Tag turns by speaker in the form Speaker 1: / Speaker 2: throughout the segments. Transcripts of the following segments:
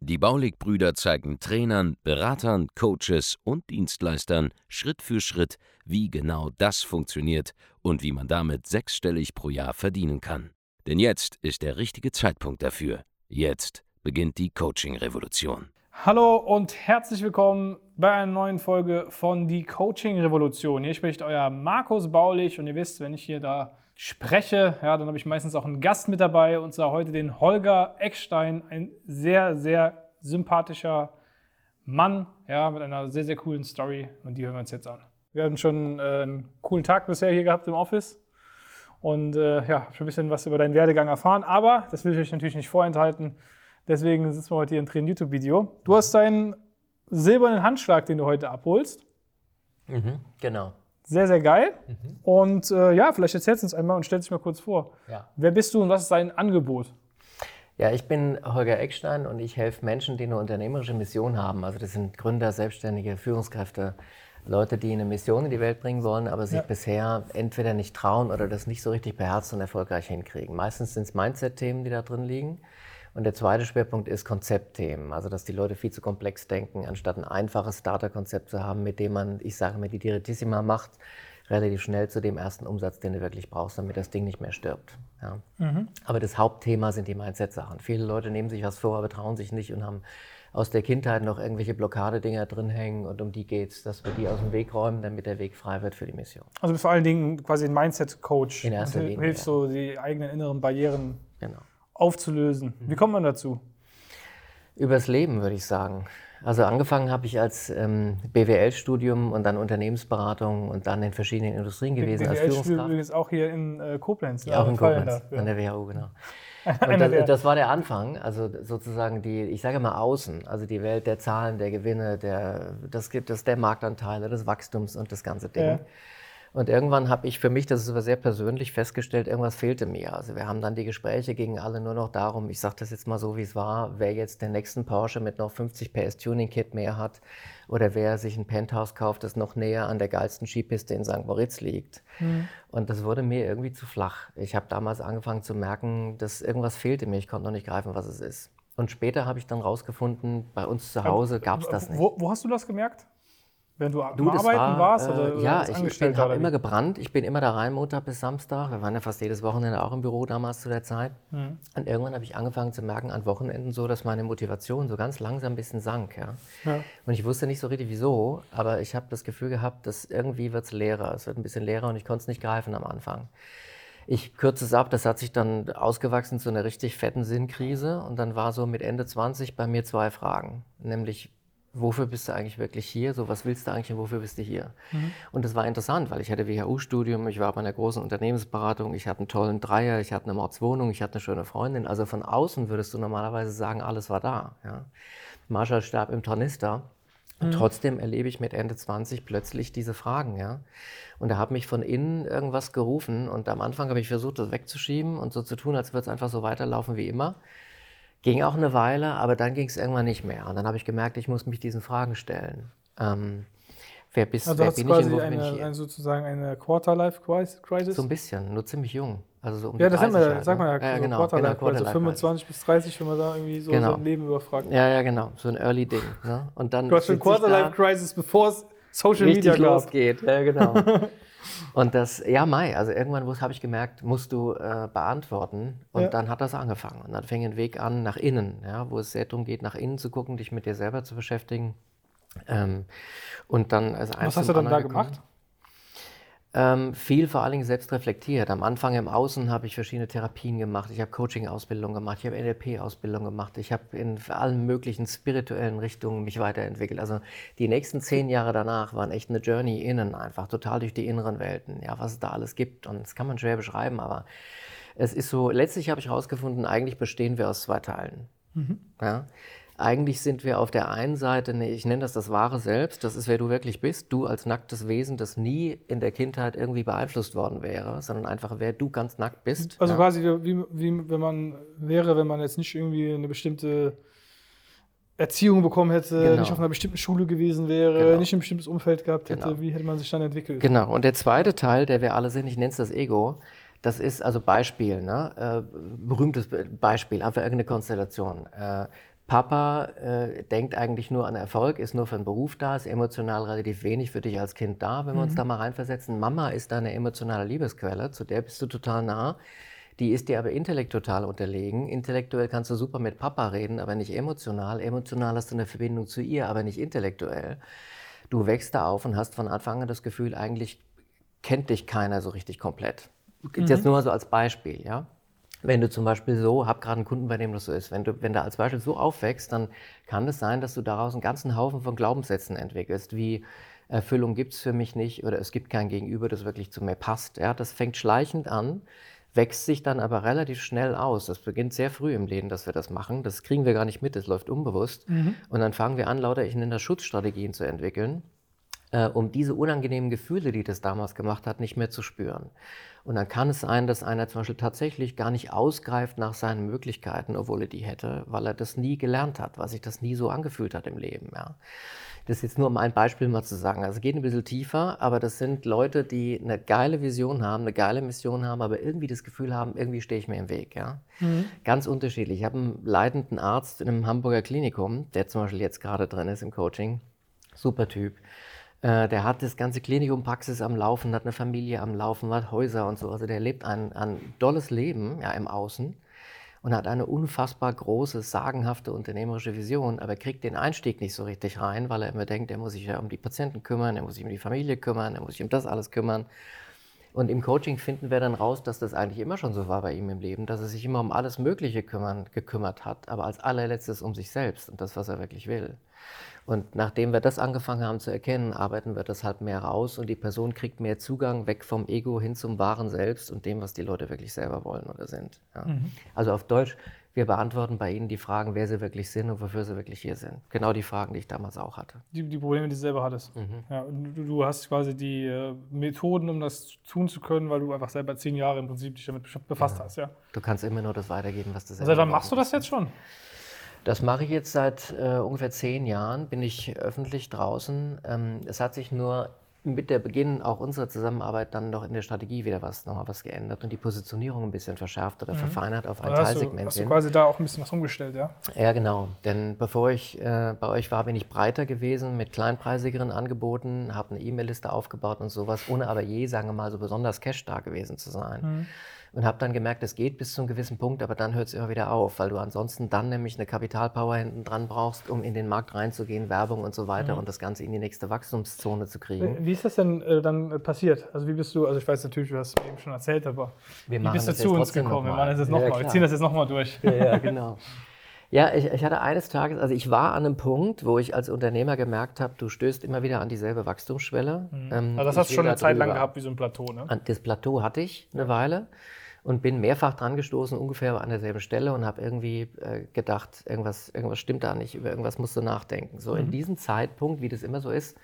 Speaker 1: Die Baulig-Brüder zeigen Trainern, Beratern, Coaches und Dienstleistern Schritt für Schritt, wie genau das funktioniert und wie man damit sechsstellig pro Jahr verdienen kann. Denn jetzt ist der richtige Zeitpunkt dafür. Jetzt beginnt die Coaching-Revolution.
Speaker 2: Hallo und herzlich willkommen bei einer neuen Folge von Die Coaching Revolution. Hier spricht euer Markus Baulich und ihr wisst, wenn ich hier da spreche, ja, dann habe ich meistens auch einen Gast mit dabei und zwar heute den Holger Eckstein, ein sehr, sehr sympathischer Mann, ja, mit einer sehr, sehr coolen Story und die hören wir uns jetzt an. Wir haben schon äh, einen coolen Tag bisher hier gehabt im Office und äh, ja, schon ein bisschen was über deinen Werdegang erfahren, aber das will ich euch natürlich nicht vorenthalten. Deswegen sitzen wir heute hier im Tränen YouTube-Video. Du hast deinen silbernen Handschlag, den du heute abholst.
Speaker 3: Mhm, genau.
Speaker 2: Sehr, sehr geil. Mhm. Und äh, ja, vielleicht erzählst du uns einmal und stellst dich mal kurz vor. Ja. Wer bist du und was ist dein Angebot?
Speaker 3: Ja, ich bin Holger Eckstein und ich helfe Menschen, die eine unternehmerische Mission haben. Also das sind Gründer, Selbstständige, Führungskräfte, Leute, die eine Mission in die Welt bringen wollen, aber sich ja. bisher entweder nicht trauen oder das nicht so richtig beherzt und erfolgreich hinkriegen. Meistens sind es Mindset-Themen, die da drin liegen. Und der zweite Schwerpunkt ist Konzeptthemen, also dass die Leute viel zu komplex denken, anstatt ein einfaches Starterkonzept zu haben, mit dem man, ich sage mal, die Direttissima macht, relativ schnell zu dem ersten Umsatz, den du wirklich brauchst, damit das Ding nicht mehr stirbt. Ja. Mhm. Aber das Hauptthema sind die Mindset-Sachen. Viele Leute nehmen sich was vor, aber trauen sich nicht und haben aus der Kindheit noch irgendwelche Blockadedinger drin hängen und um die geht es, dass wir die aus dem Weg räumen, damit der Weg frei wird für die Mission.
Speaker 2: Also vor allen Dingen quasi ein Mindset-Coach. In erster Linie. Hilfst ja. so die eigenen inneren Barrieren genau aufzulösen. Wie kommt man dazu?
Speaker 3: Übers Leben, würde ich sagen. Also angefangen habe ich als ähm, BWL-Studium und dann Unternehmensberatung und dann in verschiedenen Industrien gewesen BWL als Führungskraft.
Speaker 2: übrigens auch hier in äh, Koblenz.
Speaker 3: Ja, auch in Koblenz, an der WHU, genau. Und das, das, war der Anfang, also sozusagen die, ich sage mal außen, also die Welt der Zahlen, der Gewinne, der, das gibt es der Marktanteile, des Wachstums und das ganze Ding. Ja. Und irgendwann habe ich für mich, das ist aber sehr persönlich, festgestellt, irgendwas fehlte mir. Also wir haben dann die Gespräche gingen alle nur noch darum, ich sage das jetzt mal so, wie es war, wer jetzt den nächsten Porsche mit noch 50 PS Tuning Kit mehr hat oder wer sich ein Penthouse kauft, das noch näher an der geilsten Skipiste in St. Moritz liegt. Mhm. Und das wurde mir irgendwie zu flach. Ich habe damals angefangen zu merken, dass irgendwas fehlte mir. Ich konnte noch nicht greifen, was es ist. Und später habe ich dann rausgefunden, bei uns zu Hause gab es das nicht.
Speaker 2: Wo, wo hast du das gemerkt? Wenn du, du Arbeiten war, warst? Oder
Speaker 3: äh, ja, ich, ich habe immer gebrannt. Ich bin immer da rein, Montag bis Samstag. Wir waren ja fast jedes Wochenende auch im Büro damals zu der Zeit. Mhm. Und irgendwann habe ich angefangen zu merken, an Wochenenden so, dass meine Motivation so ganz langsam ein bisschen sank. Ja? ja. Und ich wusste nicht so richtig wieso, aber ich habe das Gefühl gehabt, dass irgendwie wird es leerer. Es wird ein bisschen leerer und ich konnte es nicht greifen am Anfang. Ich kürze es ab, das hat sich dann ausgewachsen zu einer richtig fetten Sinnkrise. Und dann war so mit Ende 20 bei mir zwei Fragen. Nämlich, wofür bist du eigentlich wirklich hier? So, was willst du eigentlich und wofür bist du hier? Mhm. Und das war interessant, weil ich hatte WHU-Studium, ich war bei einer großen Unternehmensberatung, ich hatte einen tollen Dreier, ich hatte eine Mordswohnung, ich hatte eine schöne Freundin. Also von außen würdest du normalerweise sagen, alles war da. Ja. Marshall starb im Tornister. Und mhm. trotzdem erlebe ich mit Ende 20 plötzlich diese Fragen, ja. Und er hat mich von innen irgendwas gerufen und am Anfang habe ich versucht, das wegzuschieben und so zu tun, als würde es einfach so weiterlaufen wie immer. Ging auch eine Weile, aber dann ging es irgendwann nicht mehr. Und dann habe ich gemerkt, ich muss mich diesen Fragen stellen. Ähm, wer bist
Speaker 2: also
Speaker 3: wer
Speaker 2: bin ich und wo bin ich hier? Eine, sozusagen eine Quarter-Life-Crisis?
Speaker 3: So ein bisschen, nur ziemlich jung. Also so
Speaker 2: um ja, das haben wir, halt, sag mal, ja, ja, genau, Quarter-Life, genau, Quarter also 25 bis 30, wenn man da irgendwie so genau. sein Leben überfragt.
Speaker 3: Ja, ja, genau, so ein Early-Ding. Ne? Und dann
Speaker 2: du hast schon Quarter-Life-Crisis, bevor es Social Media
Speaker 3: losgeht. Ja, genau. Und das, ja, Mai, also irgendwann habe ich gemerkt, musst du äh, beantworten. Und ja. dann hat das angefangen. Und dann fing ein Weg an nach innen, ja, wo es sehr darum geht, nach innen zu gucken, dich mit dir selber zu beschäftigen. Ähm, und dann
Speaker 2: als Was hast du dann da gekommen. gemacht?
Speaker 3: Ähm, viel vor allen Dingen selbst reflektiert. Am Anfang im Außen habe ich verschiedene Therapien gemacht, ich habe Coaching-Ausbildung gemacht, ich habe NLP-Ausbildung gemacht, ich habe in allen möglichen spirituellen Richtungen mich weiterentwickelt. Also die nächsten zehn Jahre danach waren echt eine Journey innen, einfach total durch die inneren Welten, ja, was es da alles gibt. Und das kann man schwer beschreiben, aber es ist so, letztlich habe ich herausgefunden, eigentlich bestehen wir aus zwei Teilen. Mhm. Ja? Eigentlich sind wir auf der einen Seite, nee, ich nenne das das wahre Selbst, das ist wer du wirklich bist, du als nacktes Wesen, das nie in der Kindheit irgendwie beeinflusst worden wäre, sondern einfach wer du ganz nackt bist.
Speaker 2: Also
Speaker 3: ja.
Speaker 2: quasi wie, wie wenn man wäre, wenn man jetzt nicht irgendwie eine bestimmte Erziehung bekommen hätte, genau. nicht auf einer bestimmten Schule gewesen wäre, genau. nicht ein bestimmtes Umfeld gehabt hätte, genau. wie hätte man sich dann entwickelt?
Speaker 3: Genau, und der zweite Teil, der wir alle sind, ich nenne es das Ego, das ist also Beispiel, ne? Äh, berühmtes Beispiel, einfach irgendeine Konstellation. Papa äh, denkt eigentlich nur an Erfolg, ist nur für den Beruf da, ist emotional relativ wenig für dich als Kind da, wenn wir uns mhm. da mal reinversetzen. Mama ist deine emotionale Liebesquelle, zu der bist du total nah. Die ist dir aber intellektuell total unterlegen. Intellektuell kannst du super mit Papa reden, aber nicht emotional. Emotional hast du eine Verbindung zu ihr, aber nicht intellektuell. Du wächst da auf und hast von Anfang an das Gefühl, eigentlich kennt dich keiner so richtig komplett. Mhm. Jetzt nur mal so als Beispiel, ja. Wenn du zum Beispiel so, hab gerade einen Kunden, bei dem das so ist, wenn du, wenn du als Beispiel so aufwächst, dann kann es sein, dass du daraus einen ganzen Haufen von Glaubenssätzen entwickelst, wie Erfüllung gibt es für mich nicht oder es gibt kein Gegenüber, das wirklich zu mir passt. Ja, das fängt schleichend an, wächst sich dann aber relativ schnell aus. Das beginnt sehr früh im Leben, dass wir das machen. Das kriegen wir gar nicht mit, das läuft unbewusst. Mhm. Und dann fangen wir an, lauter ich nenne das Schutzstrategien zu entwickeln, äh, um diese unangenehmen Gefühle, die das damals gemacht hat, nicht mehr zu spüren. Und dann kann es sein, dass einer zum Beispiel tatsächlich gar nicht ausgreift nach seinen Möglichkeiten, obwohl er die hätte, weil er das nie gelernt hat, weil sich das nie so angefühlt hat im Leben. Ja. Das ist jetzt nur um ein Beispiel mal zu sagen. Also es geht ein bisschen tiefer, aber das sind Leute, die eine geile Vision haben, eine geile Mission haben, aber irgendwie das Gefühl haben, irgendwie stehe ich mir im Weg. Ja. Mhm. Ganz unterschiedlich. Ich habe einen leitenden Arzt in einem Hamburger Klinikum, der zum Beispiel jetzt gerade drin ist im Coaching. Super Typ äh, der hat das ganze Klinikum Praxis am Laufen, hat eine Familie am Laufen, hat Häuser und so. Also der lebt ein, ein dolles Leben ja, im Außen und hat eine unfassbar große, sagenhafte unternehmerische Vision, aber kriegt den Einstieg nicht so richtig rein, weil er immer denkt, er muss sich ja um die Patienten kümmern, er muss sich um die Familie kümmern, er muss sich um das alles kümmern. Und im Coaching finden wir dann raus, dass das eigentlich immer schon so war bei ihm im Leben, dass er sich immer um alles Mögliche kümmern, gekümmert hat, aber als allerletztes um sich selbst und das, was er wirklich will. Und nachdem wir das angefangen haben zu erkennen, arbeiten wir das halt mehr raus und die Person kriegt mehr Zugang weg vom Ego hin zum wahren Selbst und dem, was die Leute wirklich selber wollen oder sind. Ja. Mhm. Also auf Deutsch, wir beantworten bei Ihnen die Fragen, wer Sie wirklich sind und wofür Sie wirklich hier sind. Genau die Fragen, die ich damals auch hatte.
Speaker 2: Die, die Probleme, die du selber hattest. Mhm. Ja, du, du, hast quasi die äh, Methoden, um das tun zu können, weil du einfach selber zehn Jahre im Prinzip dich damit befasst ja. hast. Ja.
Speaker 3: Du kannst immer nur das weitergeben, was du
Speaker 2: selber Seit wann machst du das jetzt schon?
Speaker 3: Das mache ich jetzt seit äh, ungefähr zehn Jahren, bin ich öffentlich draußen. Ähm, es hat sich nur mit der Beginn auch unserer Zusammenarbeit dann noch in der Strategie wieder was, nochmal was geändert und die Positionierung ein bisschen verschärft oder mhm. verfeinert auf ein Teilsegment.
Speaker 2: Hast du, hast du quasi da auch ein bisschen was umgestellt, ja?
Speaker 3: Ja, genau. Denn bevor ich äh, bei euch war, bin ich breiter gewesen mit kleinpreisigeren Angeboten, habe eine E-Mail-Liste aufgebaut und sowas, ohne aber je, sagen wir mal, so besonders cash da gewesen zu sein. Mhm und habe dann gemerkt, es geht bis zu einem gewissen Punkt, aber dann hört es immer wieder auf, weil du ansonsten dann nämlich eine Kapitalpower hinten dran brauchst, um in den Markt reinzugehen, Werbung und so weiter mhm. und das Ganze in die nächste Wachstumszone zu kriegen.
Speaker 2: Wie ist das denn äh, dann äh, passiert? Also wie bist du, also ich weiß natürlich, du hast es eben schon erzählt, aber
Speaker 3: wie
Speaker 2: bist du zu uns gekommen? Wir machen das jetzt nochmal, ja, wir ziehen das jetzt nochmal durch.
Speaker 3: Ja, ja genau. Ja, ich, ich, hatte eines Tages, also ich war an einem Punkt, wo ich als Unternehmer gemerkt habe, du stößt immer wieder an dieselbe Wachstumsschwelle.
Speaker 2: Mhm. Ähm, also das hast du schon eine Zeit lang gehabt, wie so ein Plateau, ne?
Speaker 3: Das Plateau hatte ich eine Weile und bin mehrfach dran gestoßen, ungefähr an derselben Stelle und habe irgendwie äh, gedacht, irgendwas, irgendwas stimmt da nicht, über irgendwas musst du nachdenken. So mhm. in diesem Zeitpunkt, wie das immer so ist,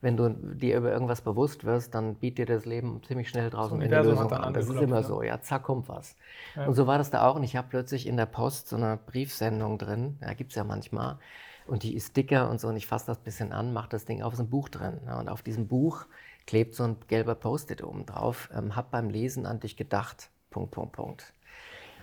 Speaker 3: wenn du dir über irgendwas bewusst wirst, dann bietet dir das Leben ziemlich schnell draußen eine Lösung an. Das ist immer so, ja, zack, kommt was. Ja. Und so war das da auch. Und ich habe plötzlich in der Post so eine Briefsendung drin, ja, gibt es ja manchmal, und die ist dicker und so, und ich fasse das ein bisschen an, mache das Ding auf, so ein Buch drin. Ja, und auf diesem Buch klebt so ein gelber Post-it oben drauf, ähm, hab beim Lesen an dich gedacht. Punkt, Punkt, Punkt.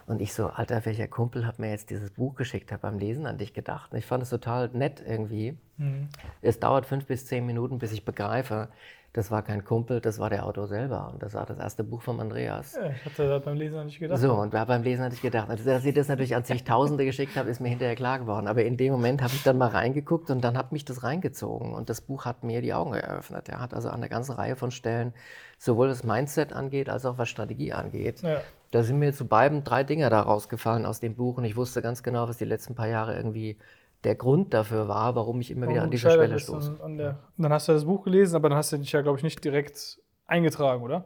Speaker 3: Und ich so, Alter, welcher Kumpel hat mir jetzt dieses Buch geschickt, habe beim Lesen an dich gedacht. Und ich fand es total nett irgendwie. Mhm. Es dauert fünf bis zehn Minuten, bis ich begreife, das war kein Kumpel, das war der Autor selber. Und das war das erste Buch von Andreas.
Speaker 2: Ja, ich hatte beim Lesen an dich gedacht.
Speaker 3: So, und beim Lesen hatte ich gedacht. Also, dass ich das natürlich an zigtausende geschickt habe, ist mir hinterher klar geworden. Aber in dem Moment habe ich dann mal reingeguckt und dann hat mich das reingezogen. Und das Buch hat mir die Augen eröffnet. Er hat also an einer ganzen Reihe von Stellen, sowohl das Mindset angeht, als auch was Strategie angeht. Ja. Da sind mir zu beiden drei Dinge da rausgefallen aus dem Buch. Und ich wusste ganz genau, was die letzten paar Jahre irgendwie der Grund dafür war, warum ich immer warum wieder an diese Schwelle stoße.
Speaker 2: An, an dann hast du das Buch gelesen, aber dann hast du dich ja, glaube ich, nicht direkt eingetragen, oder?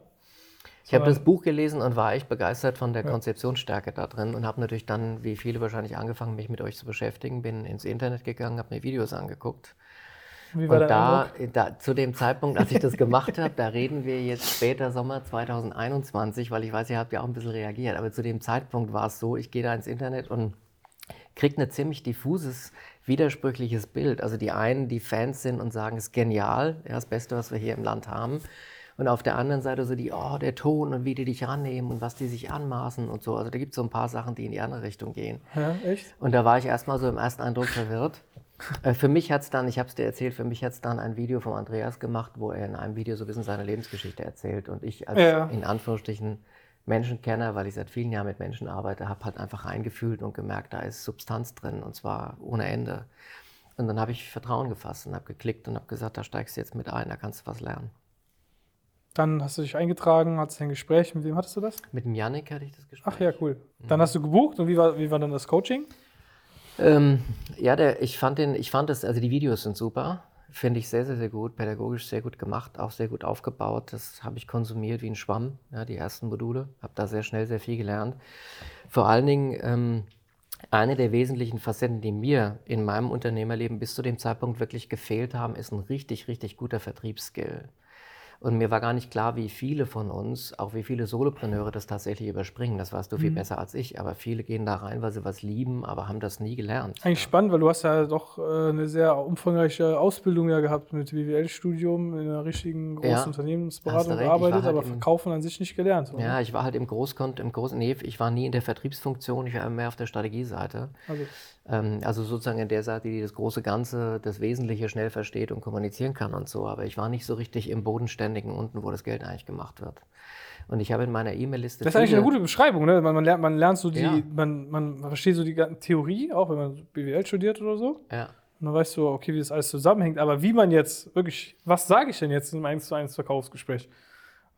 Speaker 3: Ich habe das Buch gelesen und war echt begeistert von der ja. Konzeptionsstärke da drin und habe natürlich dann, wie viele wahrscheinlich, angefangen, mich mit euch zu beschäftigen. Bin ins Internet gegangen, habe mir Videos angeguckt. Wie war und da, da, zu dem Zeitpunkt, als ich das gemacht habe, da reden wir jetzt später Sommer 2021, weil ich weiß, ihr habt ja auch ein bisschen reagiert, aber zu dem Zeitpunkt war es so, ich gehe da ins Internet und kriege ein ziemlich diffuses, widersprüchliches Bild. Also die einen, die Fans sind und sagen, es ist genial, ja, das Beste, was wir hier im Land haben. Und auf der anderen Seite so die, oh, der Ton und wie die dich rannehmen und was die sich anmaßen und so. Also da gibt es so ein paar Sachen, die in die andere Richtung gehen.
Speaker 2: Ja, echt?
Speaker 3: Und da war ich erstmal so im ersten Eindruck verwirrt. Äh, für mich hat es dann, ich habe es dir erzählt, für mich hat es dann ein Video von Andreas gemacht, wo er in einem Video so ein bisschen seine Lebensgeschichte erzählt. Und ich als ja. in Anführungsstrichen Menschenkenner, weil ich seit vielen Jahren mit Menschen arbeite, habe halt einfach reingefühlt und gemerkt, da ist Substanz drin und zwar ohne Ende. Und dann habe ich Vertrauen gefasst und habe geklickt und habe gesagt, da steigst du jetzt mit ein, da kannst du was lernen.
Speaker 2: Dann hast du dich eingetragen, hattest ein Gespräch. Mit wem hattest du das?
Speaker 3: Mit dem Janik hatte ich das Gespräch.
Speaker 2: Ach ja, cool. Dann hast du gebucht und wie war, wie war dann das Coaching?
Speaker 3: Ähm, ja, der, ich fand den, ich fand das, also die Videos sind super. Finde ich sehr, sehr, sehr gut. Pädagogisch sehr gut gemacht, auch sehr gut aufgebaut. Das habe ich konsumiert wie ein Schwamm, ja, die ersten Module. Habe da sehr schnell sehr viel gelernt. Vor allen Dingen, ähm, eine der wesentlichen Facetten, die mir in meinem Unternehmerleben bis zu dem Zeitpunkt wirklich gefehlt haben, ist ein richtig, richtig guter Vertriebsskill. Und mir war gar nicht klar, wie viele von uns, auch wie viele Solopreneure das tatsächlich überspringen. Das weißt du viel mhm. besser als ich. Aber viele gehen da rein, weil sie was lieben, aber haben das nie gelernt.
Speaker 2: Eigentlich ja. spannend, weil du hast ja doch äh, eine sehr umfangreiche Ausbildung ja gehabt mit BWL-Studium in einer richtigen großen ja, Unternehmensberatung gearbeitet, halt aber Verkaufen an sich nicht gelernt.
Speaker 3: Oder? Ja, ich war halt im Großkont, im großen, nee, ich war nie in der Vertriebsfunktion, ich war mehr auf der Strategieseite. Also. Ähm, also sozusagen in der Seite, die das große Ganze, das Wesentliche schnell versteht und kommunizieren kann und so. Aber ich war nicht so richtig im Bodenständigen unten, wo das Geld eigentlich gemacht wird. Und ich habe in meiner E-Mail-Liste.
Speaker 2: Das ist eigentlich eine gute Beschreibung, ne? Man, man, lernt, man lernt so die, ja. man, man versteht so die ganze Theorie, auch wenn man BWL studiert oder so.
Speaker 3: Ja.
Speaker 2: Und dann weißt du, okay, wie das alles zusammenhängt. Aber wie man jetzt wirklich, was sage ich denn jetzt in einem 1 zu 1 Verkaufsgespräch?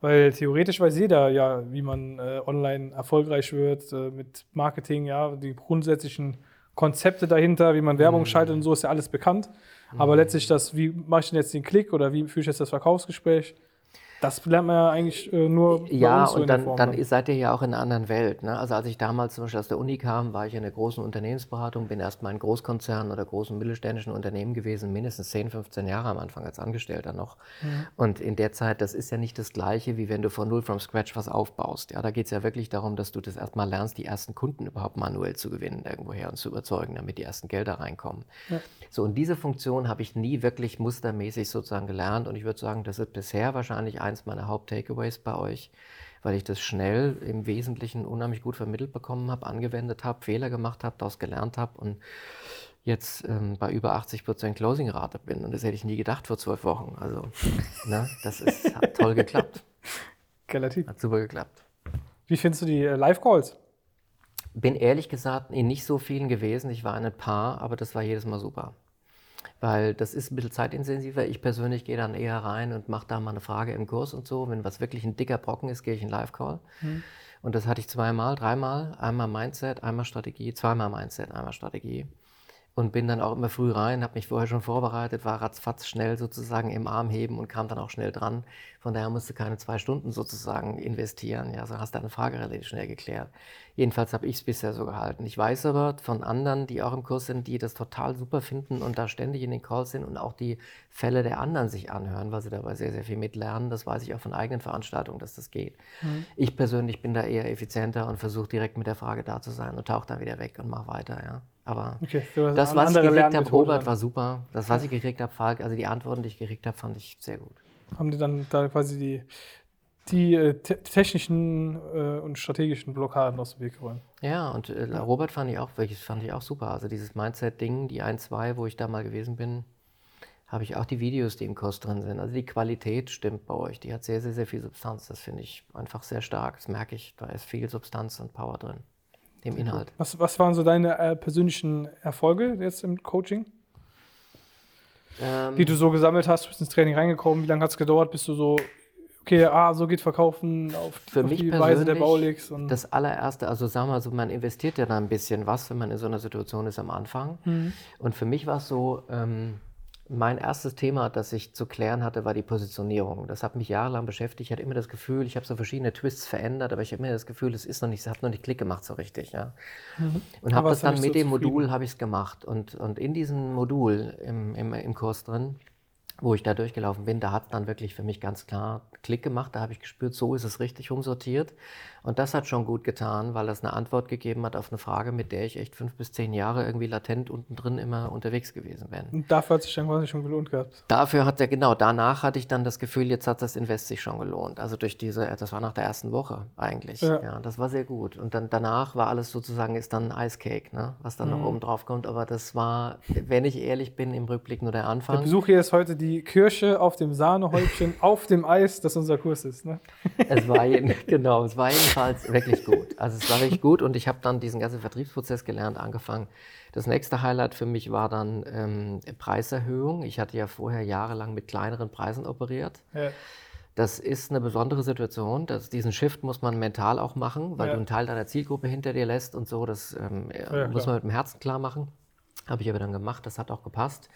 Speaker 2: Weil theoretisch weiß jeder ja, wie man äh, online erfolgreich wird äh, mit Marketing, ja, die grundsätzlichen Konzepte dahinter, wie man Werbung mhm. schaltet und so, ist ja alles bekannt. Aber mhm. letztlich das, wie mache ich denn jetzt den Klick oder wie führe ich jetzt das Verkaufsgespräch? Das lernt man ja eigentlich äh, nur
Speaker 3: Ja, und dann, dann ne? seid ihr ja auch in einer anderen Welt. Ne? Also als ich damals zum Beispiel aus der Uni kam, war ich in einer großen Unternehmensberatung, bin erst mal in Großkonzernen oder großen mittelständischen Unternehmen gewesen, mindestens 10, 15 Jahre am Anfang als Angestellter noch. Mhm. Und in der Zeit, das ist ja nicht das Gleiche, wie wenn du von null from scratch was aufbaust. Ja, da geht es ja wirklich darum, dass du das erstmal lernst, die ersten Kunden überhaupt manuell zu gewinnen irgendwoher und zu überzeugen, damit die ersten Gelder reinkommen. Ja. So, und diese Funktion habe ich nie wirklich mustermäßig sozusagen gelernt und ich würde sagen, das ist bisher wahrscheinlich ein eins meiner Haupt-Takeaways bei euch, weil ich das schnell im Wesentlichen unheimlich gut vermittelt bekommen habe, angewendet habe, Fehler gemacht habe, daraus gelernt habe und jetzt ähm, bei über 80 Prozent Closing-Rate bin. Und das hätte ich nie gedacht vor zwölf Wochen. Also, ne, das ist, hat toll geklappt.
Speaker 2: Relativ.
Speaker 3: Hat super geklappt.
Speaker 2: Wie findest du die äh, Live-Calls?
Speaker 3: Bin ehrlich gesagt in nicht so vielen gewesen. Ich war in ein paar, aber das war jedes Mal super weil das ist ein bisschen zeitintensiver. Ich persönlich gehe dann eher rein und mache da mal eine Frage im Kurs und so. Wenn was wirklich ein dicker Brocken ist, gehe ich in Live-Call. Mhm. Und das hatte ich zweimal, dreimal. Einmal Mindset, einmal Strategie, zweimal Mindset, einmal Strategie und bin dann auch immer früh rein, habe mich vorher schon vorbereitet, war ratzfatz schnell sozusagen im Arm heben und kam dann auch schnell dran. Von daher musste keine zwei Stunden sozusagen investieren. Ja, so hast du eine Frage relativ schnell geklärt. Jedenfalls habe ich es bisher so gehalten. Ich weiß aber von anderen, die auch im Kurs sind, die das total super finden und da ständig in den Calls sind und auch die Fälle der anderen sich anhören, weil sie dabei sehr, sehr viel mitlernen. Das weiß ich auch von eigenen Veranstaltungen, dass das geht. Mhm. Ich persönlich bin da eher effizienter und versuche direkt mit der Frage da zu sein und tauche dann wieder weg und mache weiter. Ja. Aber okay, das, was ich gekriegt habe, Robert, war super. Das, was ich gekriegt habe, Falk, also die Antworten, die ich gekriegt habe, fand ich sehr gut.
Speaker 2: Haben die dann da quasi die, die äh, technischen äh, und strategischen Blockaden aus dem Weg geräumt?
Speaker 3: Ja, und äh, Robert fand ich auch, welches fand ich auch super. Also dieses Mindset-Ding, die 1, 2, wo ich da mal gewesen bin, habe ich auch die Videos, die im Kurs drin sind. Also die Qualität stimmt bei euch. Die hat sehr, sehr, sehr viel Substanz. Das finde ich einfach sehr stark. Das merke ich. Da ist viel Substanz und Power drin dem Inhalt.
Speaker 2: Was, was waren so deine äh, persönlichen Erfolge jetzt im Coaching? Ähm, die du so gesammelt hast, du bist ins Training reingekommen, wie lange hat es gedauert, bis du so, okay, ah, so geht Verkaufen auf,
Speaker 3: für auf mich die Weise der Baulix? das allererste, also sagen wir mal so, man investiert ja da ein bisschen was, wenn man in so einer Situation ist am Anfang. Mhm. Und für mich war es so, ähm, mein erstes Thema, das ich zu klären hatte, war die Positionierung. Das hat mich jahrelang beschäftigt. Ich hatte immer das Gefühl, ich habe so verschiedene Twists verändert, aber ich habe immer das Gefühl, es ist noch nicht, es hat noch nicht Klick gemacht so richtig. Ja. Mhm. Und habe das dann mit so dem Modul habe ich es gemacht. Und, und in diesem Modul im, im, im Kurs drin, wo ich da durchgelaufen bin, da hat es dann wirklich für mich ganz klar Klick gemacht. Da habe ich gespürt, so ist es richtig umsortiert. Und das hat schon gut getan, weil das eine Antwort gegeben hat auf eine Frage, mit der ich echt fünf bis zehn Jahre irgendwie latent unten drin immer unterwegs gewesen bin.
Speaker 2: Und dafür hat sich dann quasi schon gelohnt gehabt.
Speaker 3: Dafür hat er, genau, danach hatte ich dann das Gefühl, jetzt hat das Invest sich schon gelohnt. Also durch diese, das war nach der ersten Woche eigentlich. Ja, ja das war sehr gut. Und dann danach war alles sozusagen, ist dann Ice Cake, ne? was dann mhm. noch oben drauf kommt. Aber das war, wenn ich ehrlich bin, im Rückblick nur der Anfang.
Speaker 2: Der Besuch hier ist heute die Kirsche auf dem Sahnehäubchen auf dem Eis, das unser Kurs ist. Ne?
Speaker 3: Es war jeden, genau, es war jedenfalls wirklich gut. Also es war wirklich gut und ich habe dann diesen ganzen Vertriebsprozess gelernt, angefangen. Das nächste Highlight für mich war dann ähm, Preiserhöhung. Ich hatte ja vorher jahrelang mit kleineren Preisen operiert. Ja. Das ist eine besondere Situation. Das, diesen Shift muss man mental auch machen, weil ja. du einen Teil deiner Zielgruppe hinter dir lässt und so. Das ähm, ja, muss man mit dem Herzen klar machen. Habe ich aber dann gemacht. Das hat auch gepasst.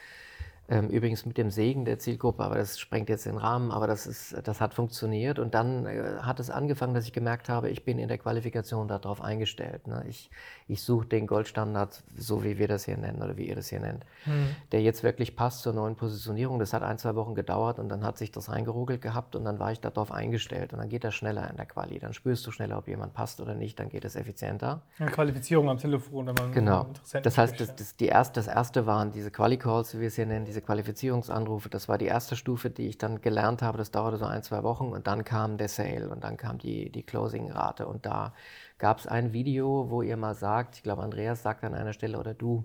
Speaker 3: Ähm, übrigens mit dem Segen der Zielgruppe, aber das sprengt jetzt den Rahmen, aber das, ist, das hat funktioniert. Und dann äh, hat es angefangen, dass ich gemerkt habe, ich bin in der Qualifikation darauf eingestellt. Ne? Ich, ich suche den Goldstandard, so wie wir das hier nennen oder wie ihr das hier nennt, mhm. der jetzt wirklich passt zur neuen Positionierung. Das hat ein, zwei Wochen gedauert und dann hat sich das reingeruckelt gehabt und dann war ich darauf eingestellt. Und dann geht das schneller in der Quali. Dann spürst du schneller, ob jemand passt oder nicht, dann geht es effizienter.
Speaker 2: Eine Qualifizierung am Telefon, wenn man
Speaker 3: genau. Das heißt, das, das, die erste, das erste waren diese Quali-Calls, wie wir es hier nennen, diese Qualifizierungsanrufe. Das war die erste Stufe, die ich dann gelernt habe. Das dauerte so ein, zwei Wochen und dann kam der Sale und dann kam die, die Closing-Rate und da gab es ein Video, wo ihr mal sagt, ich glaube, Andreas sagt an einer Stelle oder du,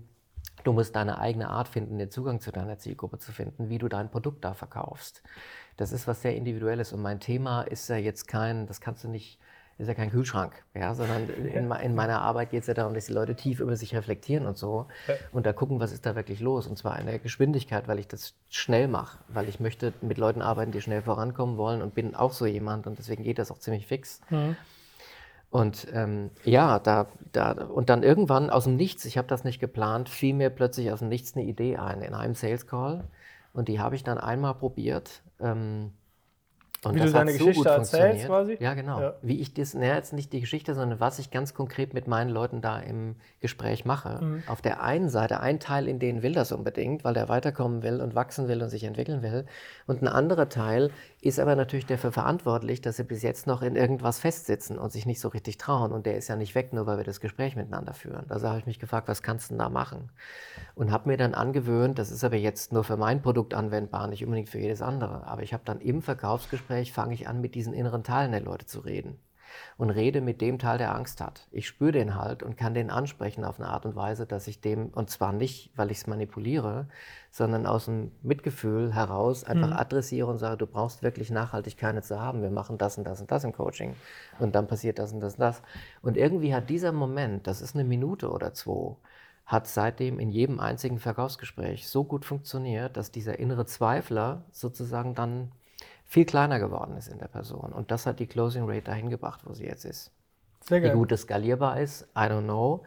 Speaker 3: du musst deine eigene Art finden, den Zugang zu deiner Zielgruppe zu finden, wie du dein Produkt da verkaufst. Das ist was sehr Individuelles und mein Thema ist ja jetzt kein, das kannst du nicht, ist ja kein Kühlschrank, ja, sondern in, in meiner Arbeit geht es ja darum, dass die Leute tief über sich reflektieren und so und da gucken, was ist da wirklich los und zwar in der Geschwindigkeit, weil ich das schnell mache, weil ich möchte mit Leuten arbeiten, die schnell vorankommen wollen und bin auch so jemand und deswegen geht das auch ziemlich fix. Mhm. Und ähm, ja, da, da, und dann irgendwann aus dem Nichts, ich habe das nicht geplant, fiel mir plötzlich aus dem Nichts eine Idee ein in einem Sales Call. Und die habe ich dann einmal probiert. Ähm,
Speaker 2: und Wie du deine so Geschichte erzählst quasi?
Speaker 3: Ja, genau. Ja. Wie ich das, naja, jetzt nicht die Geschichte, sondern was ich ganz konkret mit meinen Leuten da im Gespräch mache. Mhm. Auf der einen Seite, ein Teil in denen will das unbedingt, weil der weiterkommen will und wachsen will und sich entwickeln will. Und ein anderer Teil ist aber natürlich dafür verantwortlich, dass sie bis jetzt noch in irgendwas festsitzen und sich nicht so richtig trauen. Und der ist ja nicht weg, nur weil wir das Gespräch miteinander führen. Also habe ich mich gefragt, was kannst du denn da machen? Und habe mir dann angewöhnt, das ist aber jetzt nur für mein Produkt anwendbar, nicht unbedingt für jedes andere. Aber ich habe dann im Verkaufsgespräch Gespräch fange ich an, mit diesen inneren Teilen der Leute zu reden. Und rede mit dem Teil, der Angst hat. Ich spüre den halt und kann den ansprechen auf eine Art und Weise, dass ich dem, und zwar nicht, weil ich es manipuliere, sondern aus dem Mitgefühl heraus einfach mhm. adressiere und sage, du brauchst wirklich nachhaltig keine zu haben. Wir machen das und das und das im Coaching. Und dann passiert das und das und das. Und irgendwie hat dieser Moment, das ist eine Minute oder zwei, hat seitdem in jedem einzigen Verkaufsgespräch so gut funktioniert, dass dieser innere Zweifler sozusagen dann viel kleiner geworden ist in der Person. Und das hat die Closing Rate dahin gebracht, wo sie jetzt ist. Sehr geil. Wie gut es skalierbar ist, I don't know.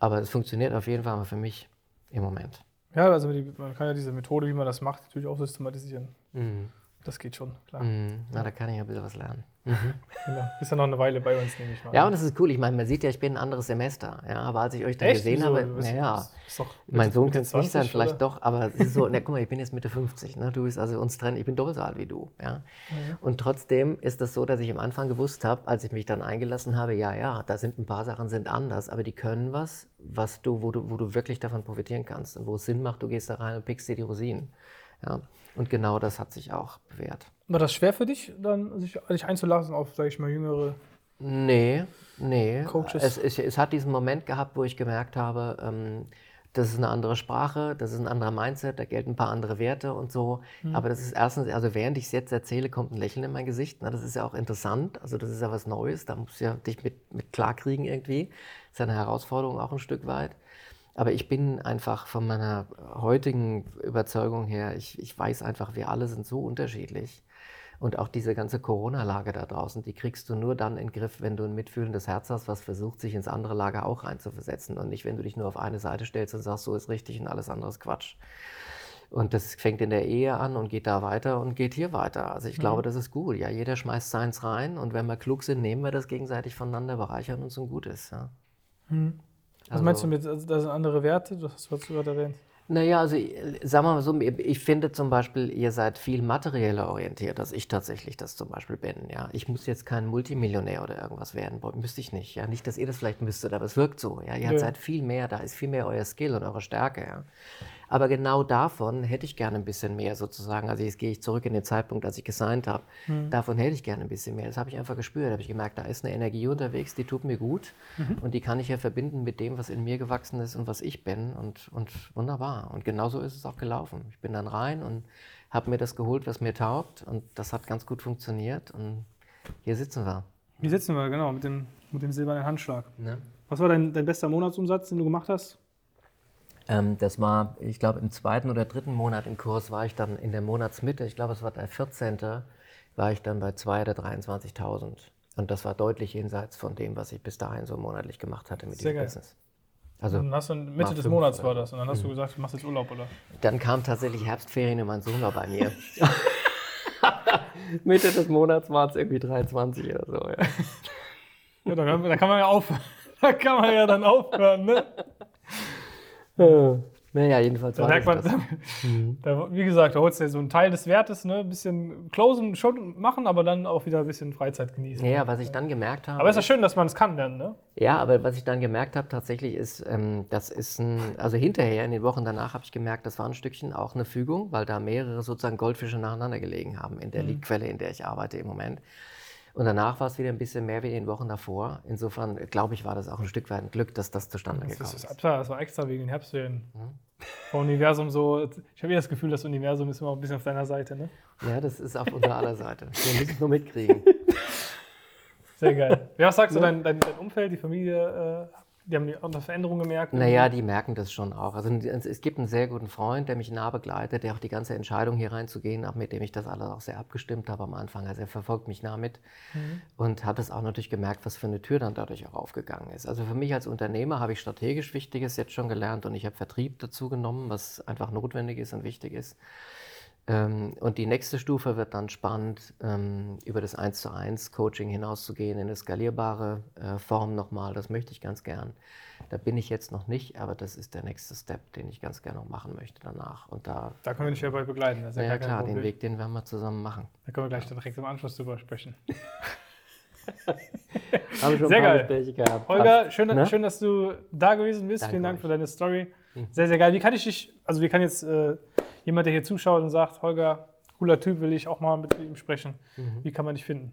Speaker 3: Aber es funktioniert auf jeden Fall für mich im Moment.
Speaker 2: Ja, also die, man kann ja diese Methode, wie man das macht, natürlich auch systematisieren. Mhm. Das geht schon, klar.
Speaker 3: Mhm. Na, da kann ich ein bisschen was lernen.
Speaker 2: Mhm. Genau. Ist ja noch eine Weile bei uns, nehme ich
Speaker 3: mal. Ja, und das ist cool. Ich meine, man sieht ja, ich bin ein anderes Semester. Ja, aber als ich euch dann Echt? gesehen Wieso? habe, naja, mein Sohn könnte es nicht sein, vielleicht oder? doch, aber es ist so, na, guck mal, ich bin jetzt Mitte 50. Ne? Du bist also uns trennen, ich bin doppelt so alt wie du. Ja? Mhm. Und trotzdem ist das so, dass ich am Anfang gewusst habe, als ich mich dann eingelassen habe, ja, ja, da sind ein paar Sachen sind anders, aber die können was, was du, wo du, wo du wirklich davon profitieren kannst. Und wo es Sinn macht, du gehst da rein und pickst dir die Rosinen. Ja? Und genau das hat sich auch bewährt.
Speaker 2: War das schwer für dich, dann sich, sich einzulassen auf, sag ich mal, jüngere
Speaker 3: Nee, nee. Coaches? Es, es, es hat diesen Moment gehabt, wo ich gemerkt habe, ähm, das ist eine andere Sprache, das ist ein anderer Mindset, da gelten ein paar andere Werte und so. Mhm. Aber das ist erstens, also während ich es jetzt erzähle, kommt ein Lächeln in mein Gesicht. Na, das ist ja auch interessant. Also das ist ja was Neues, da musst du ja dich mit, mit klarkriegen irgendwie. Das ist ja eine Herausforderung auch ein Stück weit. Aber ich bin einfach von meiner heutigen Überzeugung her, ich, ich weiß einfach, wir alle sind so unterschiedlich. Und auch diese ganze Corona-Lage da draußen, die kriegst du nur dann in den Griff, wenn du ein mitfühlendes Herz hast, was versucht, sich ins andere Lager auch reinzuversetzen. Und nicht, wenn du dich nur auf eine Seite stellst und sagst, so ist richtig und alles andere ist Quatsch. Und das fängt in der Ehe an und geht da weiter und geht hier weiter. Also ich mhm. glaube, das ist gut. Ja, jeder schmeißt seins rein und wenn wir klug sind, nehmen wir das gegenseitig voneinander, bereichern uns und gut ist. Ja.
Speaker 2: Mhm. Was also, meinst du mit, also das sind andere Werte? Das hast du gerade erwähnt.
Speaker 3: Naja, also sagen wir mal so, ich finde zum Beispiel, ihr seid viel materieller orientiert, als ich tatsächlich das zum Beispiel bin. Ja, ich muss jetzt kein Multimillionär oder irgendwas werden, müsste ich nicht. Ja, nicht, dass ihr das vielleicht müsstet, aber es wirkt so. Ja, ihr ja. seid viel mehr, da ist viel mehr euer Skill und eure Stärke. Ja. Aber genau davon hätte ich gerne ein bisschen mehr sozusagen. Also jetzt gehe ich zurück in den Zeitpunkt, als ich gesigned habe. Mhm. Davon hätte ich gerne ein bisschen mehr. Das habe ich einfach gespürt. Da habe ich gemerkt, da ist eine Energie unterwegs, die tut mir gut. Mhm. Und die kann ich ja verbinden mit dem, was in mir gewachsen ist und was ich bin. Und, und wunderbar. Und genauso ist es auch gelaufen. Ich bin dann rein und habe mir das geholt, was mir taugt. Und das hat ganz gut funktioniert. Und hier sitzen wir.
Speaker 2: Hier sitzen wir, genau, mit dem, mit dem silbernen Handschlag. Ne? Was war dein, dein bester Monatsumsatz, den du gemacht hast?
Speaker 3: Ähm, das war, ich glaube, im zweiten oder dritten Monat im Kurs war ich dann in der Monatsmitte, ich glaube, es war der 14., war ich dann bei 2.000 oder 23.000. Und das war deutlich jenseits von dem, was ich bis dahin so monatlich gemacht hatte mit Sehr diesem geil. Business.
Speaker 2: Also dann hast du Mitte des Monats war das und dann hast du mhm. gesagt, du machst jetzt Urlaub, oder?
Speaker 3: Dann kam tatsächlich Herbstferien und mein Sohn war bei mir. Mitte des Monats waren es irgendwie 23 oder so. Ja,
Speaker 2: ja da, kann, da kann man ja aufhören. Da kann man ja dann aufhören, ne?
Speaker 3: Naja, jedenfalls.
Speaker 2: Da merkt man, da, mhm. da, wie gesagt, da holst du ja so einen Teil des Wertes, ne? ein bisschen closen, schon machen, aber dann auch wieder ein bisschen Freizeit genießen.
Speaker 3: Ja, was ich dann gemerkt habe.
Speaker 2: Aber es ist ja schön, dass man es kann dann, ne?
Speaker 3: Ja, aber was ich dann gemerkt habe tatsächlich ist, ähm, das ist ein, also hinterher, in den Wochen danach habe ich gemerkt, das war ein Stückchen auch eine Fügung, weil da mehrere sozusagen Goldfische nacheinander gelegen haben in der mhm. Liedquelle, in der ich arbeite im Moment. Und danach war es wieder ein bisschen mehr wie in den Wochen davor. Insofern glaube ich, war das auch ein Stück weit ein Glück, dass das zustande gekommen ist.
Speaker 2: Das, das war extra wegen den Herbstferien. Mhm. Vom Universum so. Ich habe eh das Gefühl, das Universum ist immer ein bisschen auf deiner Seite, ne?
Speaker 3: Ja, das ist auf unserer aller Seite. Wir müssen es nur mitkriegen.
Speaker 2: Sehr geil. Ja, was sagst du, dein, dein, dein Umfeld, die Familie, äh, die haben eine Veränderung gemerkt?
Speaker 3: Naja, die merken das schon auch. Also es gibt einen sehr guten Freund, der mich nah begleitet, der auch die ganze Entscheidung hier reinzugehen, auch mit dem ich das alles auch sehr abgestimmt habe am Anfang. Also er verfolgt mich nah mit mhm. und hat es auch natürlich gemerkt, was für eine Tür dann dadurch auch aufgegangen ist. Also für mich als Unternehmer habe ich strategisch Wichtiges jetzt schon gelernt und ich habe Vertrieb dazu genommen, was einfach notwendig ist und wichtig ist. Ähm, und die nächste Stufe wird dann spannend, ähm, über das 1 zu 1 Coaching hinauszugehen in eine skalierbare äh, Form nochmal. Das möchte ich ganz gern. Da bin ich jetzt noch nicht, aber das ist der nächste Step, den ich ganz gerne noch machen möchte danach. Und da,
Speaker 2: da können wir dich ja bei begleiten.
Speaker 3: Das ist ja, ja klar, den Weg, den werden wir zusammen machen.
Speaker 2: Da können wir gleich direkt im Anschluss drüber sprechen.
Speaker 3: Haben schon
Speaker 2: sehr geil. gehabt. Holger, schön, ne? schön, dass du da gewesen bist. Danke Vielen Dank euch. für deine Story. Mhm. Sehr, sehr geil. Wie kann ich dich, also wie kann jetzt äh, jemand, der hier zuschaut und sagt, Holger, cooler Typ, will ich auch mal mit ihm sprechen. Mhm. Wie kann man dich finden?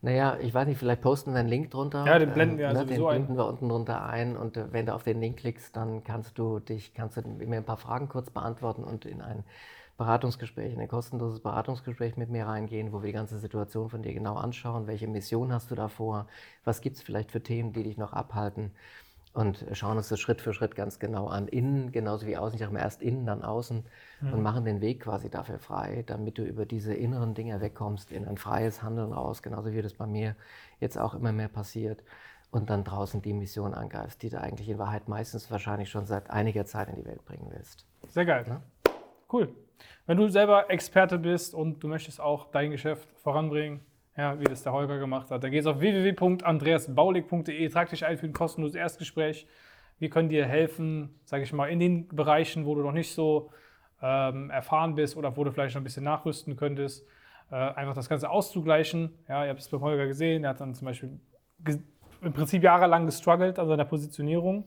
Speaker 3: Naja, ich weiß nicht, vielleicht posten wir einen Link drunter.
Speaker 2: Ja, den blenden wir ähm, ne,
Speaker 3: sowieso Den blenden wir unten drunter ein und äh, wenn du auf den Link klickst, dann kannst du dich, kannst du mir ein paar Fragen kurz beantworten und in ein Beratungsgespräch, in ein kostenloses Beratungsgespräch mit mir reingehen, wo wir die ganze Situation von dir genau anschauen. Welche Mission hast du davor? Was gibt es vielleicht für Themen, die dich noch abhalten? Und schauen uns das Schritt für Schritt ganz genau an. Innen genauso wie außen. Ich sage mal erst innen, dann außen mhm. und machen den Weg quasi dafür frei, damit du über diese inneren Dinge wegkommst in ein freies Handeln raus, genauso wie das bei mir jetzt auch immer mehr passiert. Und dann draußen die Mission angreifst, die du eigentlich in Wahrheit meistens wahrscheinlich schon seit einiger Zeit in die Welt bringen willst.
Speaker 2: Sehr geil. Ja? Cool. Wenn du selber Experte bist und du möchtest auch dein Geschäft voranbringen, ja, wie das der Holger gemacht hat. Da gehst du auf www.andreasbaulig.de, trag dich ein für ein kostenloses Erstgespräch. Wir können dir helfen, sage ich mal, in den Bereichen, wo du noch nicht so ähm, erfahren bist oder wo du vielleicht noch ein bisschen nachrüsten könntest, äh, einfach das Ganze auszugleichen. Ja, ihr habt es beim Holger gesehen, er hat dann zum Beispiel im Prinzip jahrelang gestruggelt an seiner Positionierung.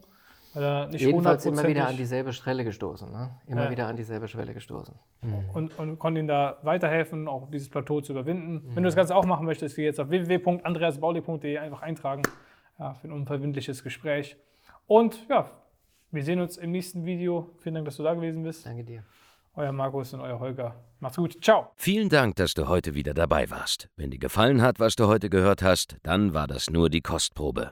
Speaker 3: Jedenfalls immer wieder an dieselbe Schwelle gestoßen. Ne? Immer ja. wieder an dieselbe Schwelle gestoßen.
Speaker 2: Mhm. Und, und konnte ihnen da weiterhelfen, auch dieses Plateau zu überwinden. Mhm. Wenn du das Ganze auch machen möchtest, geh jetzt auf www.andreasbauli.de einfach eintragen ja, für ein unverbindliches Gespräch. Und ja, wir sehen uns im nächsten Video. Vielen Dank, dass du da gewesen bist.
Speaker 3: Danke dir.
Speaker 2: Euer Markus und euer Holger. Macht's gut. Ciao.
Speaker 1: Vielen Dank, dass du heute wieder dabei warst. Wenn dir gefallen hat, was du heute gehört hast, dann war das nur die Kostprobe.